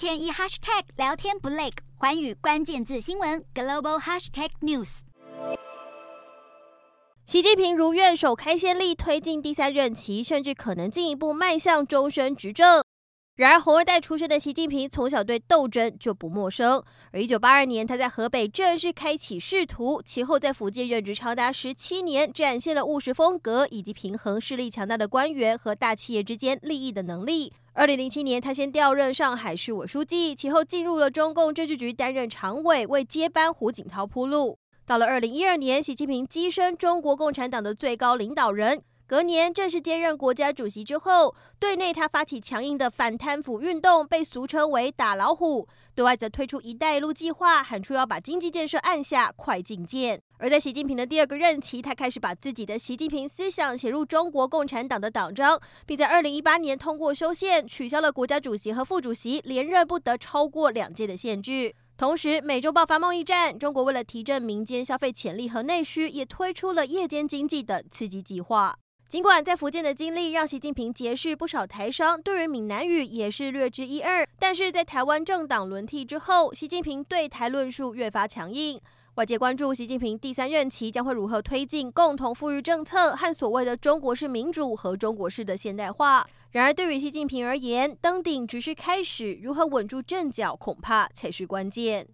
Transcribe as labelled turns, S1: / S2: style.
S1: 天一 hashtag 聊天不累，环宇关键字新闻 global hashtag news。
S2: 习近平如愿首开先例推进第三任期，甚至可能进一步迈向终身执政。然而，红二代出身的习近平从小对斗争就不陌生。而一九八二年，他在河北正式开启仕途，其后在福建任职长达十七年，展现了务实风格以及平衡势力强大的官员和大企业之间利益的能力。二零零七年，他先调任上海市委书记，其后进入了中共政治局担任常委，为接班胡锦涛铺路。到了二零一二年，习近平跻身中国共产党的最高领导人。隔年正式接任国家主席之后，对内他发起强硬的反贪腐运动，被俗称为“打老虎”；对外则推出“一带一路”计划，喊出要把经济建设按下快进键。而在习近平的第二个任期，他开始把自己的习近平思想写入中国共产党的党章，并在二零一八年通过修宪，取消了国家主席和副主席连任不得超过两届的限制。同时，美洲爆发贸易战，中国为了提振民间消费潜力和内需，也推出了夜间经济的刺激计划。尽管在福建的经历让习近平结识不少台商，对于闽南语也是略知一二，但是在台湾政党轮替之后，习近平对台论述越发强硬。外界关注习近平第三任期将会如何推进共同富裕政策和所谓的中国式民主和中国式的现代化。然而，对于习近平而言，登顶只是开始，如何稳住阵脚，恐怕才是关键。